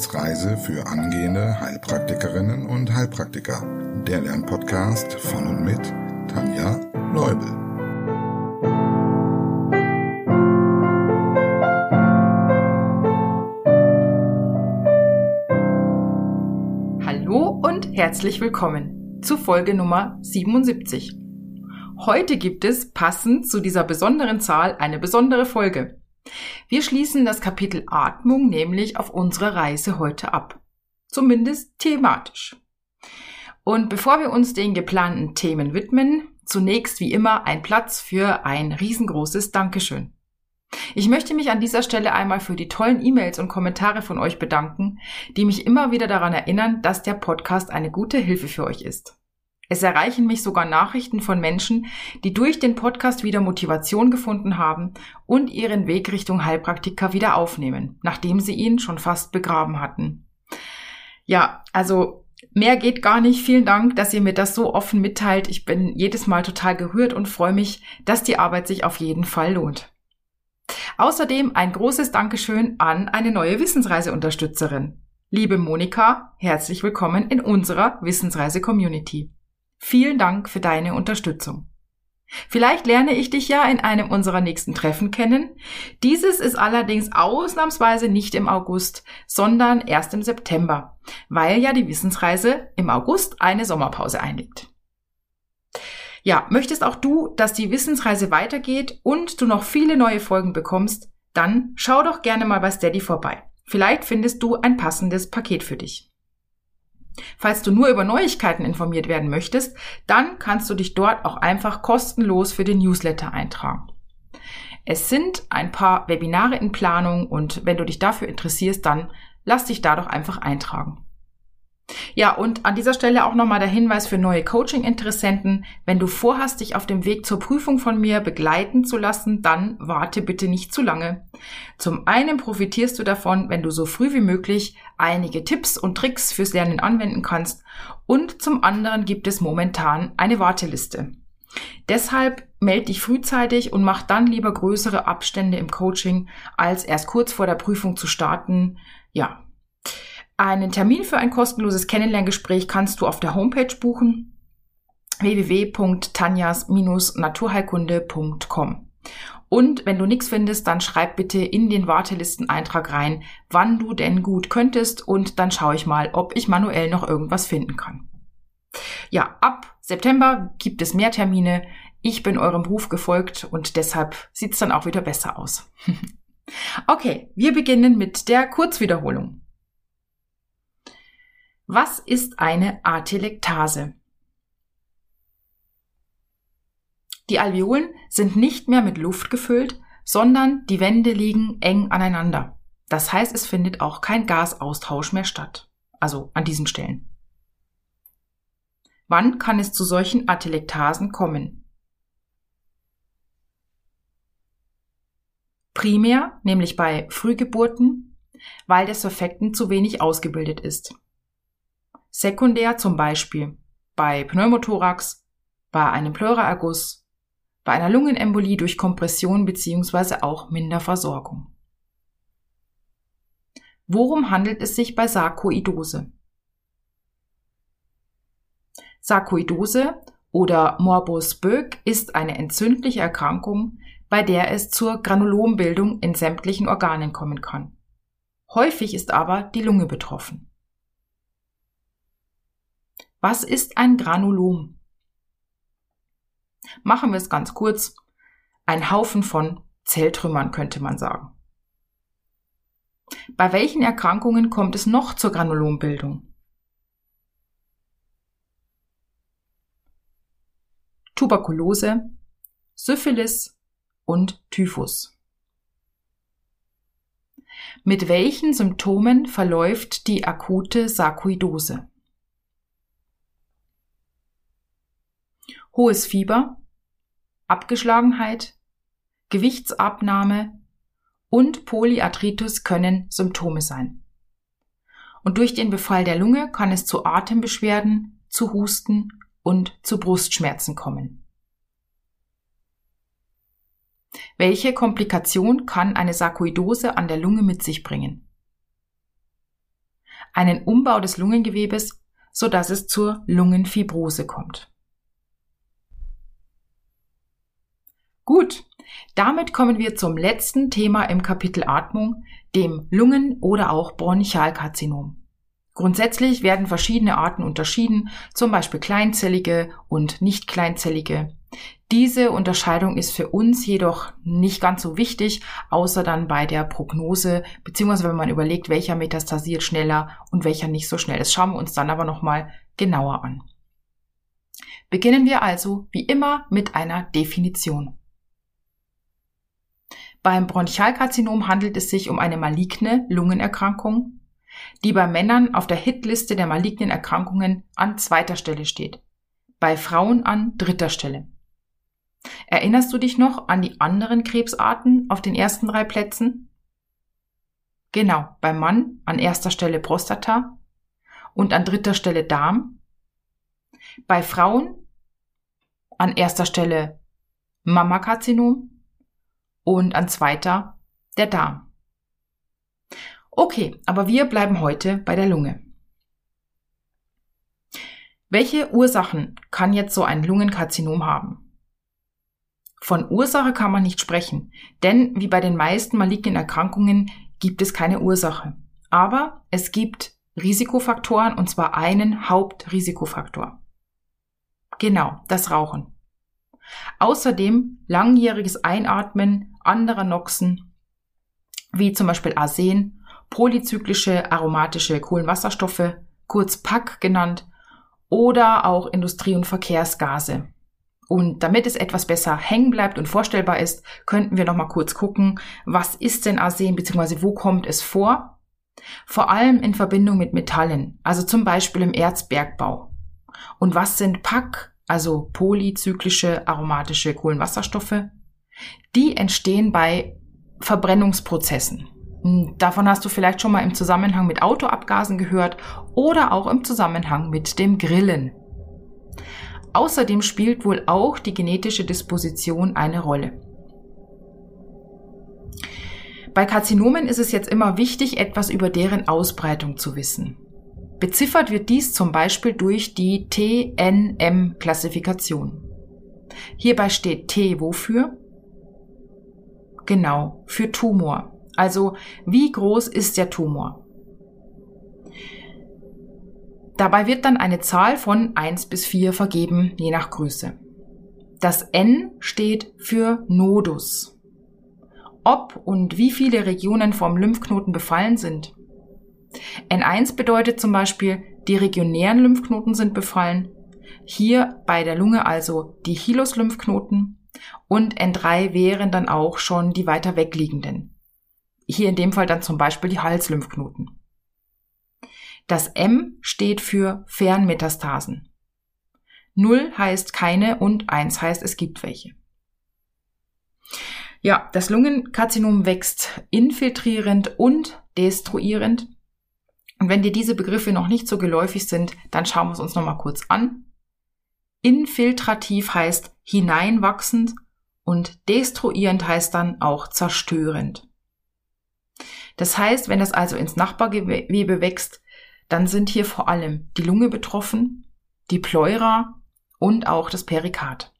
Wissensreise für angehende Heilpraktikerinnen und Heilpraktiker. Der Lernpodcast von und mit Tanja Leubel. Hallo und herzlich willkommen zu Folge Nummer 77. Heute gibt es passend zu dieser besonderen Zahl eine besondere Folge. Wir schließen das Kapitel Atmung nämlich auf unsere Reise heute ab. Zumindest thematisch. Und bevor wir uns den geplanten Themen widmen, zunächst wie immer ein Platz für ein riesengroßes Dankeschön. Ich möchte mich an dieser Stelle einmal für die tollen E-Mails und Kommentare von euch bedanken, die mich immer wieder daran erinnern, dass der Podcast eine gute Hilfe für euch ist. Es erreichen mich sogar Nachrichten von Menschen, die durch den Podcast wieder Motivation gefunden haben und ihren Weg Richtung Heilpraktiker wieder aufnehmen, nachdem sie ihn schon fast begraben hatten. Ja, also mehr geht gar nicht. Vielen Dank, dass ihr mir das so offen mitteilt. Ich bin jedes Mal total gerührt und freue mich, dass die Arbeit sich auf jeden Fall lohnt. Außerdem ein großes Dankeschön an eine neue Wissensreise-Unterstützerin. Liebe Monika, herzlich willkommen in unserer Wissensreise-Community. Vielen Dank für deine Unterstützung. Vielleicht lerne ich dich ja in einem unserer nächsten Treffen kennen. Dieses ist allerdings ausnahmsweise nicht im August, sondern erst im September, weil ja die Wissensreise im August eine Sommerpause einlegt. Ja, möchtest auch du, dass die Wissensreise weitergeht und du noch viele neue Folgen bekommst, dann schau doch gerne mal bei Steady vorbei. Vielleicht findest du ein passendes Paket für dich. Falls du nur über Neuigkeiten informiert werden möchtest, dann kannst du dich dort auch einfach kostenlos für den Newsletter eintragen. Es sind ein paar Webinare in Planung und wenn du dich dafür interessierst, dann lass dich da doch einfach eintragen. Ja, und an dieser Stelle auch nochmal der Hinweis für neue Coaching-Interessenten. Wenn du vorhast, dich auf dem Weg zur Prüfung von mir begleiten zu lassen, dann warte bitte nicht zu lange. Zum einen profitierst du davon, wenn du so früh wie möglich einige Tipps und Tricks fürs Lernen anwenden kannst und zum anderen gibt es momentan eine Warteliste. Deshalb melde dich frühzeitig und mach dann lieber größere Abstände im Coaching, als erst kurz vor der Prüfung zu starten. Ja, einen Termin für ein kostenloses Kennenlerngespräch kannst du auf der Homepage buchen www.tanjas-naturheilkunde.com. Und wenn du nichts findest, dann schreib bitte in den Wartelisteneintrag rein, wann du denn gut könntest und dann schaue ich mal, ob ich manuell noch irgendwas finden kann. Ja, ab September gibt es mehr Termine. Ich bin eurem Ruf gefolgt und deshalb sieht's dann auch wieder besser aus. okay, wir beginnen mit der Kurzwiederholung. Was ist eine Atelektase? Die Alveolen sind nicht mehr mit Luft gefüllt, sondern die Wände liegen eng aneinander. Das heißt, es findet auch kein Gasaustausch mehr statt. Also an diesen Stellen. Wann kann es zu solchen Atelektasen kommen? Primär, nämlich bei Frühgeburten, weil der Surfekten zu wenig ausgebildet ist. Sekundär zum Beispiel bei Pneumothorax, bei einem Pleuraerguss, bei einer Lungenembolie durch Kompression bzw. auch Minderversorgung. Worum handelt es sich bei Sarkoidose? Sarkoidose oder Morbus Böck ist eine entzündliche Erkrankung, bei der es zur Granulombildung in sämtlichen Organen kommen kann. Häufig ist aber die Lunge betroffen. Was ist ein Granulom? Machen wir es ganz kurz. Ein Haufen von Zelltrümmern könnte man sagen. Bei welchen Erkrankungen kommt es noch zur Granulombildung? Tuberkulose, Syphilis und Typhus. Mit welchen Symptomen verläuft die akute Sarkoidose? Hohes Fieber, Abgeschlagenheit, Gewichtsabnahme und Polyarthritis können Symptome sein. Und durch den Befall der Lunge kann es zu Atembeschwerden, zu Husten und zu Brustschmerzen kommen. Welche Komplikation kann eine Sarkoidose an der Lunge mit sich bringen? einen Umbau des Lungengewebes, sodass es zur Lungenfibrose kommt. Gut, damit kommen wir zum letzten Thema im Kapitel Atmung, dem Lungen- oder auch Bronchialkarzinom. Grundsätzlich werden verschiedene Arten unterschieden, zum Beispiel kleinzellige und nicht kleinzellige. Diese Unterscheidung ist für uns jedoch nicht ganz so wichtig, außer dann bei der Prognose, beziehungsweise wenn man überlegt, welcher metastasiert schneller und welcher nicht so schnell. Das schauen wir uns dann aber nochmal genauer an. Beginnen wir also wie immer mit einer Definition. Beim Bronchialkarzinom handelt es sich um eine maligne Lungenerkrankung, die bei Männern auf der Hitliste der malignen Erkrankungen an zweiter Stelle steht, bei Frauen an dritter Stelle. Erinnerst du dich noch an die anderen Krebsarten auf den ersten drei Plätzen? Genau, beim Mann an erster Stelle Prostata und an dritter Stelle Darm. Bei Frauen an erster Stelle Mammakarzinom und an zweiter der Darm. Okay, aber wir bleiben heute bei der Lunge. Welche Ursachen kann jetzt so ein Lungenkarzinom haben? Von Ursache kann man nicht sprechen, denn wie bei den meisten malignen Erkrankungen gibt es keine Ursache. Aber es gibt Risikofaktoren und zwar einen Hauptrisikofaktor. Genau, das Rauchen. Außerdem langjähriges Einatmen anderer Noxen, wie zum Beispiel Arsen polyzyklische aromatische Kohlenwasserstoffe, kurz PAC genannt, oder auch Industrie- und Verkehrsgase. Und damit es etwas besser hängen bleibt und vorstellbar ist, könnten wir noch mal kurz gucken, was ist denn Arsen bzw. wo kommt es vor? Vor allem in Verbindung mit Metallen, also zum Beispiel im Erzbergbau. Und was sind PAC, also polyzyklische aromatische Kohlenwasserstoffe? Die entstehen bei Verbrennungsprozessen. Hm, davon hast du vielleicht schon mal im Zusammenhang mit Autoabgasen gehört oder auch im Zusammenhang mit dem Grillen. Außerdem spielt wohl auch die genetische Disposition eine Rolle. Bei Karzinomen ist es jetzt immer wichtig, etwas über deren Ausbreitung zu wissen. Beziffert wird dies zum Beispiel durch die TNM-Klassifikation. Hierbei steht T wofür? Genau, für Tumor. Also wie groß ist der Tumor? Dabei wird dann eine Zahl von 1 bis 4 vergeben, je nach Größe. Das N steht für Nodus. Ob und wie viele Regionen vom Lymphknoten befallen sind. N1 bedeutet zum Beispiel, die regionären Lymphknoten sind befallen. Hier bei der Lunge also die Hilus-Lymphknoten. Und N3 wären dann auch schon die weiter wegliegenden. Hier in dem Fall dann zum Beispiel die Halslymphknoten. Das M steht für Fernmetastasen. Null heißt keine und eins heißt es gibt welche. Ja, das Lungenkarzinom wächst infiltrierend und destruierend. Und wenn dir diese Begriffe noch nicht so geläufig sind, dann schauen wir es uns nochmal kurz an. Infiltrativ heißt hineinwachsend und destruierend heißt dann auch zerstörend. Das heißt, wenn das also ins Nachbargewebe wächst, dann sind hier vor allem die Lunge betroffen, die Pleura und auch das Perikard.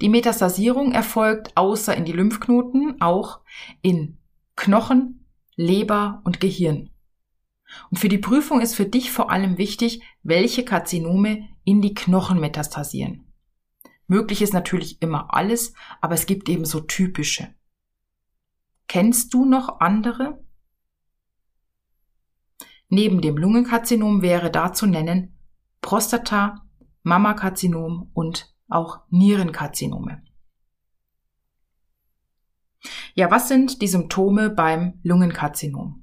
Die Metastasierung erfolgt außer in die Lymphknoten auch in Knochen, Leber und Gehirn. Und für die Prüfung ist für dich vor allem wichtig, welche Karzinome in die Knochen metastasieren. Möglich ist natürlich immer alles, aber es gibt eben so typische. Kennst du noch andere? Neben dem Lungenkarzinom wäre da zu nennen Prostata, Mammakarzinom und auch Nierenkarzinome. Ja, was sind die Symptome beim Lungenkarzinom?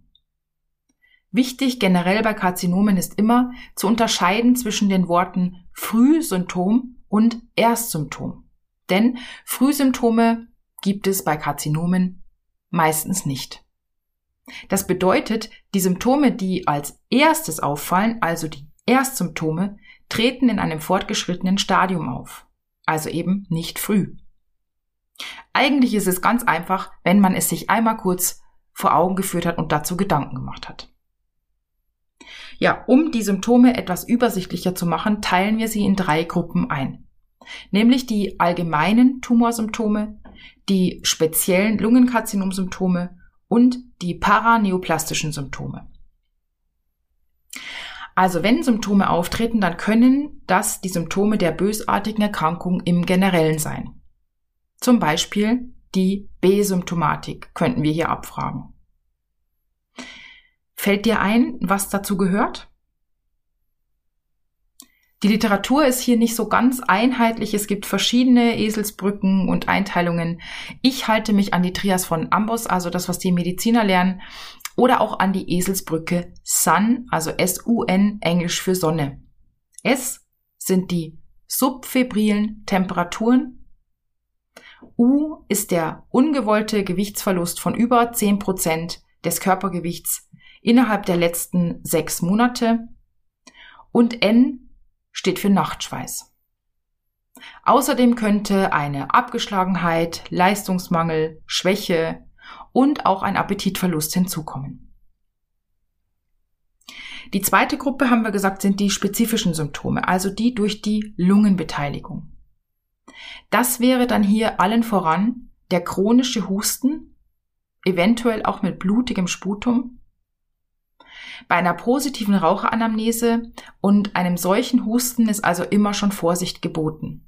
Wichtig generell bei Karzinomen ist immer zu unterscheiden zwischen den Worten Frühsymptom und Erstsymptom. Denn Frühsymptome gibt es bei Karzinomen meistens nicht. Das bedeutet, die Symptome, die als erstes auffallen, also die Erstsymptome, treten in einem fortgeschrittenen Stadium auf, also eben nicht früh. Eigentlich ist es ganz einfach, wenn man es sich einmal kurz vor Augen geführt hat und dazu Gedanken gemacht hat. Ja, um die Symptome etwas übersichtlicher zu machen, teilen wir sie in drei Gruppen ein. Nämlich die allgemeinen Tumorsymptome, die speziellen Lungenkarzinomsymptome und die paraneoplastischen Symptome. Also wenn Symptome auftreten, dann können das die Symptome der bösartigen Erkrankung im Generellen sein. Zum Beispiel die B-Symptomatik könnten wir hier abfragen. Fällt dir ein, was dazu gehört? Die Literatur ist hier nicht so ganz einheitlich. Es gibt verschiedene Eselsbrücken und Einteilungen. Ich halte mich an die Trias von Ambos, also das, was die Mediziner lernen, oder auch an die Eselsbrücke Sun, also S-U-N, Englisch für Sonne. S sind die subfebrilen Temperaturen. U ist der ungewollte Gewichtsverlust von über 10 Prozent des Körpergewichts innerhalb der letzten sechs Monate. Und N steht für Nachtschweiß. Außerdem könnte eine Abgeschlagenheit, Leistungsmangel, Schwäche und auch ein Appetitverlust hinzukommen. Die zweite Gruppe, haben wir gesagt, sind die spezifischen Symptome, also die durch die Lungenbeteiligung. Das wäre dann hier allen voran der chronische Husten, eventuell auch mit blutigem Sputum, bei einer positiven Raucheranamnese und einem solchen Husten ist also immer schon Vorsicht geboten.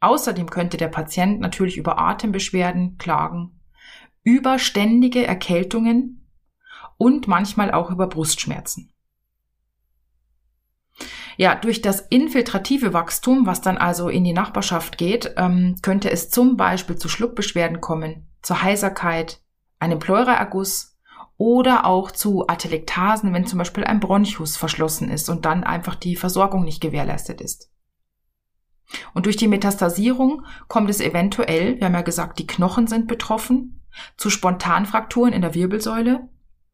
Außerdem könnte der Patient natürlich über Atembeschwerden klagen, über ständige Erkältungen und manchmal auch über Brustschmerzen. Ja, durch das infiltrative Wachstum, was dann also in die Nachbarschaft geht, ähm, könnte es zum Beispiel zu Schluckbeschwerden kommen, zur Heiserkeit, einem Pleuraerguss oder auch zu Atelektasen, wenn zum Beispiel ein Bronchus verschlossen ist und dann einfach die Versorgung nicht gewährleistet ist. Und durch die Metastasierung kommt es eventuell, wir haben ja gesagt, die Knochen sind betroffen, zu Spontanfrakturen in der Wirbelsäule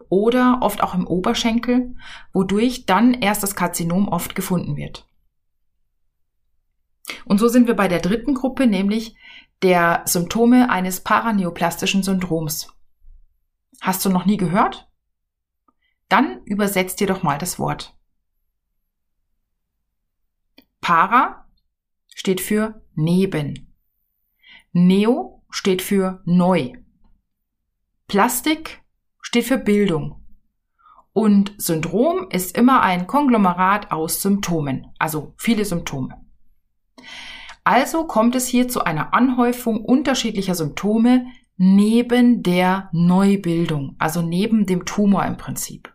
oder oft auch im Oberschenkel, wodurch dann erst das Karzinom oft gefunden wird. Und so sind wir bei der dritten Gruppe, nämlich der Symptome eines paraneoplastischen Syndroms. Hast du noch nie gehört? Dann übersetzt dir doch mal das Wort. Para steht für neben. Neo steht für neu. Plastik steht für Bildung. Und Syndrom ist immer ein Konglomerat aus Symptomen, also viele Symptome. Also kommt es hier zu einer Anhäufung unterschiedlicher Symptome, neben der Neubildung, also neben dem Tumor im Prinzip.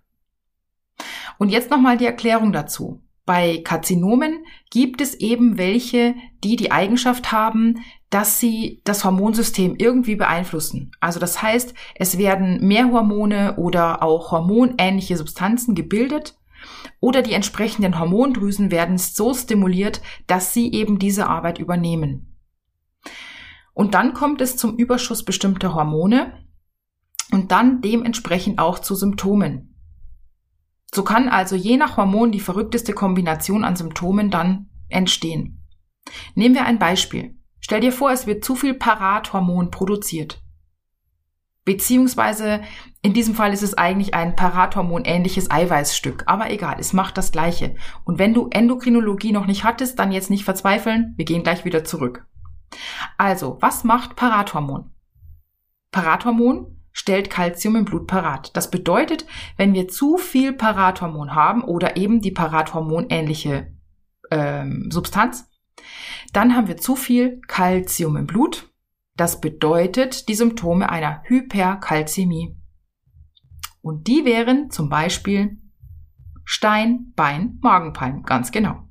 Und jetzt nochmal die Erklärung dazu. Bei Karzinomen gibt es eben welche, die die Eigenschaft haben, dass sie das Hormonsystem irgendwie beeinflussen. Also das heißt, es werden mehr Hormone oder auch hormonähnliche Substanzen gebildet oder die entsprechenden Hormondrüsen werden so stimuliert, dass sie eben diese Arbeit übernehmen. Und dann kommt es zum Überschuss bestimmter Hormone und dann dementsprechend auch zu Symptomen. So kann also je nach Hormon die verrückteste Kombination an Symptomen dann entstehen. Nehmen wir ein Beispiel. Stell dir vor, es wird zu viel Parathormon produziert. Beziehungsweise in diesem Fall ist es eigentlich ein Parathormon-ähnliches Eiweißstück. Aber egal, es macht das Gleiche. Und wenn du Endokrinologie noch nicht hattest, dann jetzt nicht verzweifeln. Wir gehen gleich wieder zurück. Also, was macht Parathormon? Parathormon stellt Kalzium im Blut parat. Das bedeutet, wenn wir zu viel Parathormon haben oder eben die Parathormon-ähnliche ähm, Substanz, dann haben wir zu viel Kalzium im Blut. Das bedeutet die Symptome einer Hyperkalzämie. Und die wären zum Beispiel Stein, Bein, Magenpalm, ganz genau.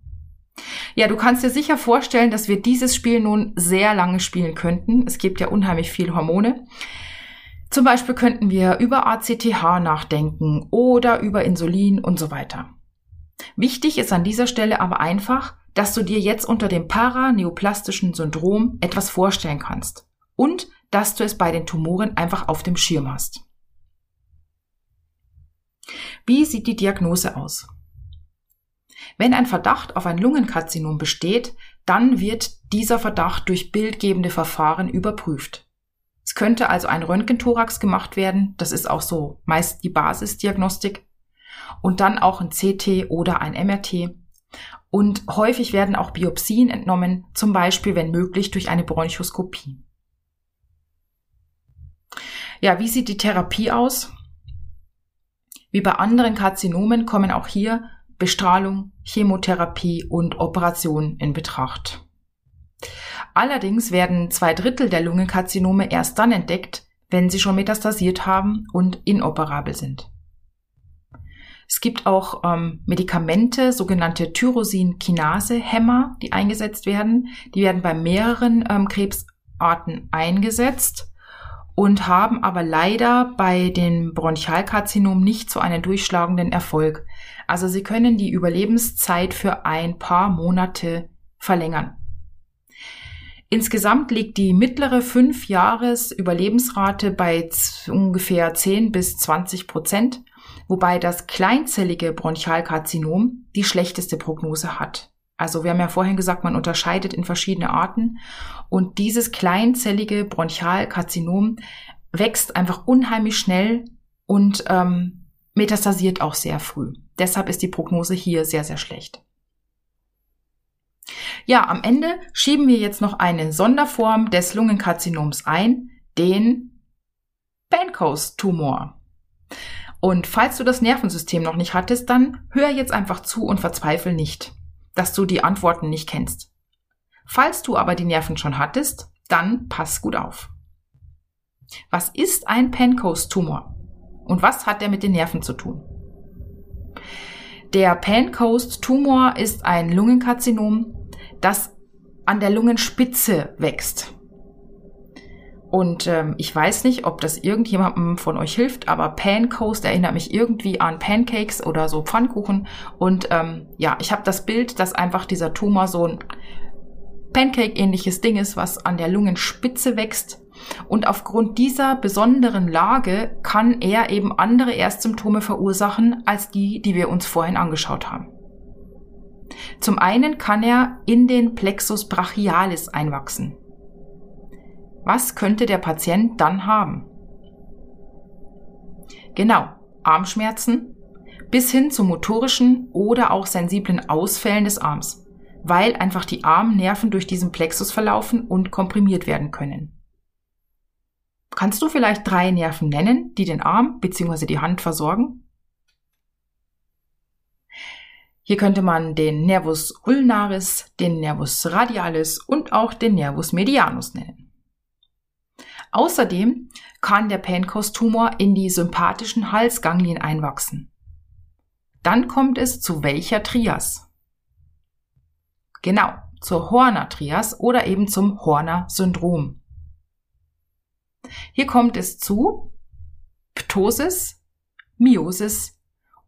Ja, du kannst dir sicher vorstellen, dass wir dieses Spiel nun sehr lange spielen könnten. Es gibt ja unheimlich viel Hormone. Zum Beispiel könnten wir über ACTH nachdenken oder über Insulin und so weiter. Wichtig ist an dieser Stelle aber einfach, dass du dir jetzt unter dem paraneoplastischen Syndrom etwas vorstellen kannst und dass du es bei den Tumoren einfach auf dem Schirm hast. Wie sieht die Diagnose aus? Wenn ein Verdacht auf ein Lungenkarzinom besteht, dann wird dieser Verdacht durch bildgebende Verfahren überprüft. Es könnte also ein Röntgenthorax gemacht werden, das ist auch so meist die Basisdiagnostik. und dann auch ein CT oder ein MRT. Und häufig werden auch Biopsien entnommen, zum Beispiel, wenn möglich, durch eine Bronchoskopie. Ja, wie sieht die Therapie aus? Wie bei anderen Karzinomen kommen auch hier Bestrahlung, Chemotherapie und Operation in Betracht. Allerdings werden zwei Drittel der Lungenkarzinome erst dann entdeckt, wenn sie schon metastasiert haben und inoperabel sind. Es gibt auch ähm, Medikamente, sogenannte Tyrosin-Kinase-Hämmer, die eingesetzt werden. Die werden bei mehreren ähm, Krebsarten eingesetzt und haben aber leider bei den Bronchialkarzinomen nicht so einen durchschlagenden Erfolg. Also sie können die Überlebenszeit für ein paar Monate verlängern. Insgesamt liegt die mittlere 5-Jahres-Überlebensrate bei ungefähr 10 bis 20 Prozent, wobei das kleinzellige Bronchialkarzinom die schlechteste Prognose hat. Also wir haben ja vorhin gesagt, man unterscheidet in verschiedene Arten und dieses kleinzellige Bronchialkarzinom wächst einfach unheimlich schnell und ähm, metastasiert auch sehr früh. Deshalb ist die Prognose hier sehr, sehr schlecht. Ja, am Ende schieben wir jetzt noch eine Sonderform des Lungenkarzinoms ein, den Pancoast-Tumor. Und falls du das Nervensystem noch nicht hattest, dann hör jetzt einfach zu und verzweifel nicht, dass du die Antworten nicht kennst. Falls du aber die Nerven schon hattest, dann pass gut auf. Was ist ein Pancoast-Tumor? Und was hat er mit den Nerven zu tun? Der Pancoast-Tumor ist ein Lungenkarzinom, das an der Lungenspitze wächst. Und ähm, ich weiß nicht, ob das irgendjemandem von euch hilft, aber Pancoast erinnert mich irgendwie an Pancakes oder so Pfannkuchen. Und ähm, ja, ich habe das Bild, dass einfach dieser Tumor so ein Pancake-ähnliches Ding ist, was an der Lungenspitze wächst. Und aufgrund dieser besonderen Lage kann er eben andere Erstsymptome verursachen als die, die wir uns vorhin angeschaut haben. Zum einen kann er in den Plexus brachialis einwachsen. Was könnte der Patient dann haben? Genau, Armschmerzen bis hin zu motorischen oder auch sensiblen Ausfällen des Arms, weil einfach die Armnerven durch diesen Plexus verlaufen und komprimiert werden können. Kannst du vielleicht drei Nerven nennen, die den Arm bzw. die Hand versorgen? Hier könnte man den Nervus ulnaris, den Nervus radialis und auch den Nervus medianus nennen. Außerdem kann der Pankos-Tumor in die sympathischen Halsganglien einwachsen. Dann kommt es zu welcher Trias? Genau, zur Horner-Trias oder eben zum Horner-Syndrom. Hier kommt es zu Ptosis, Miosis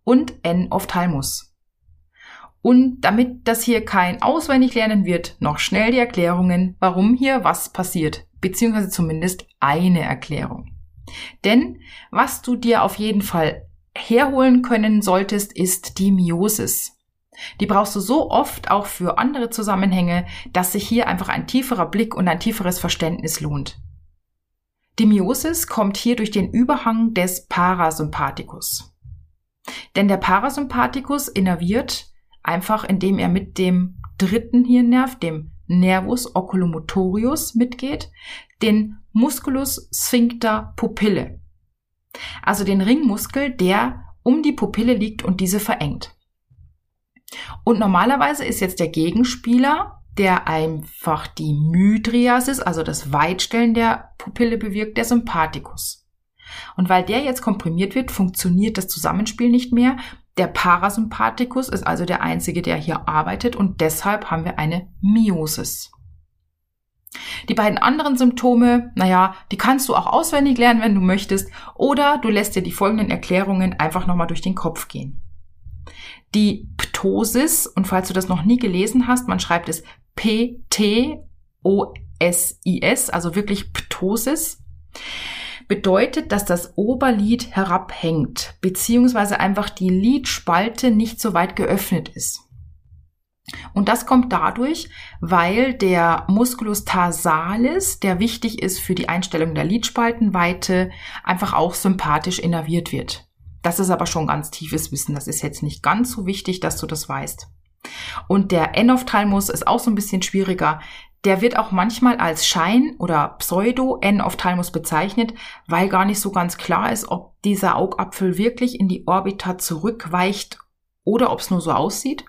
und N-Ophthalmus. Und damit das hier kein Auswendiglernen wird, noch schnell die Erklärungen, warum hier was passiert, beziehungsweise zumindest eine Erklärung. Denn was du dir auf jeden Fall herholen können solltest, ist die Miosis. Die brauchst du so oft auch für andere Zusammenhänge, dass sich hier einfach ein tieferer Blick und ein tieferes Verständnis lohnt. Die Miosis kommt hier durch den Überhang des Parasympathikus. Denn der Parasympathikus innerviert Einfach indem er mit dem dritten Hirnnerv, dem Nervus oculomotorius mitgeht, den Musculus sphincter pupille. Also den Ringmuskel, der um die Pupille liegt und diese verengt. Und normalerweise ist jetzt der Gegenspieler, der einfach die Mydrias ist, also das Weitstellen der Pupille bewirkt, der Sympathikus. Und weil der jetzt komprimiert wird, funktioniert das Zusammenspiel nicht mehr der Parasympathikus ist also der einzige, der hier arbeitet und deshalb haben wir eine Miosis. Die beiden anderen Symptome, naja, die kannst du auch auswendig lernen, wenn du möchtest, oder du lässt dir die folgenden Erklärungen einfach nochmal durch den Kopf gehen. Die Ptosis, und falls du das noch nie gelesen hast, man schreibt es P-T-O-S-I-S, also wirklich Ptosis bedeutet, dass das Oberlid herabhängt, beziehungsweise einfach die Lidspalte nicht so weit geöffnet ist. Und das kommt dadurch, weil der Musculus tarsalis, der wichtig ist für die Einstellung der Lidspaltenweite, einfach auch sympathisch innerviert wird. Das ist aber schon ganz tiefes Wissen. Das ist jetzt nicht ganz so wichtig, dass du das weißt. Und der N-Ophthalmus ist auch so ein bisschen schwieriger. Der wird auch manchmal als Schein- oder Pseudo-N-Ophthalmus bezeichnet, weil gar nicht so ganz klar ist, ob dieser Augapfel wirklich in die Orbita zurückweicht oder ob es nur so aussieht.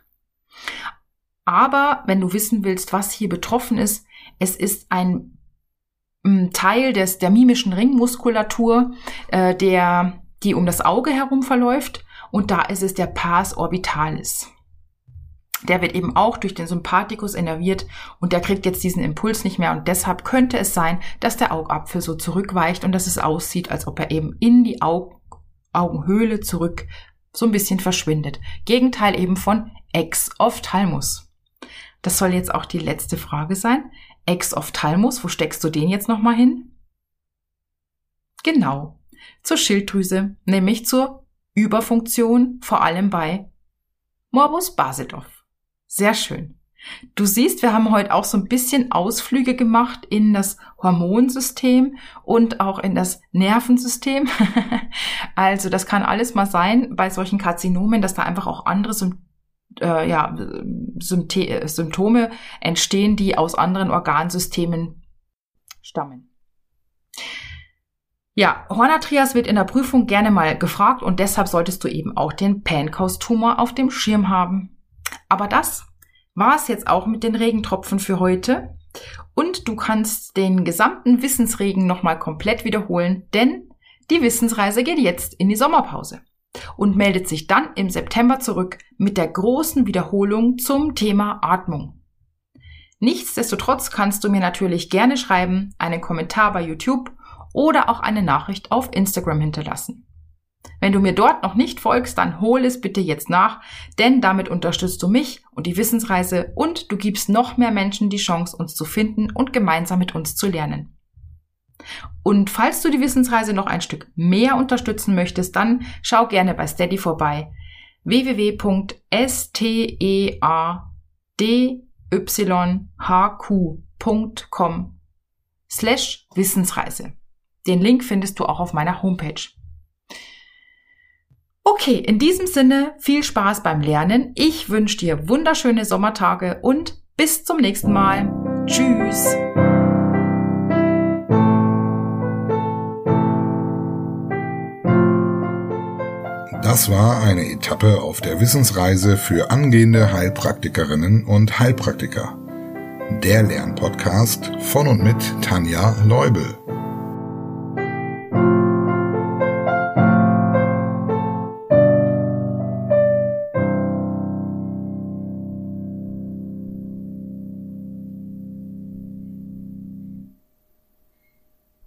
Aber wenn du wissen willst, was hier betroffen ist, es ist ein mm, Teil des, der mimischen Ringmuskulatur, äh, der, die um das Auge herum verläuft. Und da ist es der Pars orbitalis. Der wird eben auch durch den Sympathikus innerviert und der kriegt jetzt diesen Impuls nicht mehr und deshalb könnte es sein, dass der Augapfel so zurückweicht und dass es aussieht, als ob er eben in die Aug Augenhöhle zurück so ein bisschen verschwindet. Gegenteil eben von Ex-Ophthalmus. Das soll jetzt auch die letzte Frage sein. Ex-Ophthalmus, wo steckst du den jetzt nochmal hin? Genau, zur Schilddrüse, nämlich zur Überfunktion, vor allem bei Morbus Basedow. Sehr schön. Du siehst, wir haben heute auch so ein bisschen Ausflüge gemacht in das Hormonsystem und auch in das Nervensystem. also das kann alles mal sein bei solchen Karzinomen, dass da einfach auch andere Sym äh, ja, Sympte Symptome entstehen, die aus anderen Organsystemen stammen. Ja, Hornatrias wird in der Prüfung gerne mal gefragt und deshalb solltest du eben auch den Pancreas-Tumor auf dem Schirm haben. Aber das war es jetzt auch mit den Regentropfen für heute. Und du kannst den gesamten Wissensregen nochmal komplett wiederholen, denn die Wissensreise geht jetzt in die Sommerpause und meldet sich dann im September zurück mit der großen Wiederholung zum Thema Atmung. Nichtsdestotrotz kannst du mir natürlich gerne schreiben, einen Kommentar bei YouTube oder auch eine Nachricht auf Instagram hinterlassen. Wenn du mir dort noch nicht folgst, dann hol es bitte jetzt nach, denn damit unterstützt du mich und die Wissensreise und du gibst noch mehr Menschen die Chance, uns zu finden und gemeinsam mit uns zu lernen. Und falls du die Wissensreise noch ein Stück mehr unterstützen möchtest, dann schau gerne bei Steady vorbei www.steadyhq.com slash Wissensreise. Den Link findest du auch auf meiner Homepage. Okay, in diesem Sinne viel Spaß beim Lernen. Ich wünsche dir wunderschöne Sommertage und bis zum nächsten Mal. Tschüss. Das war eine Etappe auf der Wissensreise für angehende Heilpraktikerinnen und Heilpraktiker. Der Lernpodcast von und mit Tanja Leubel.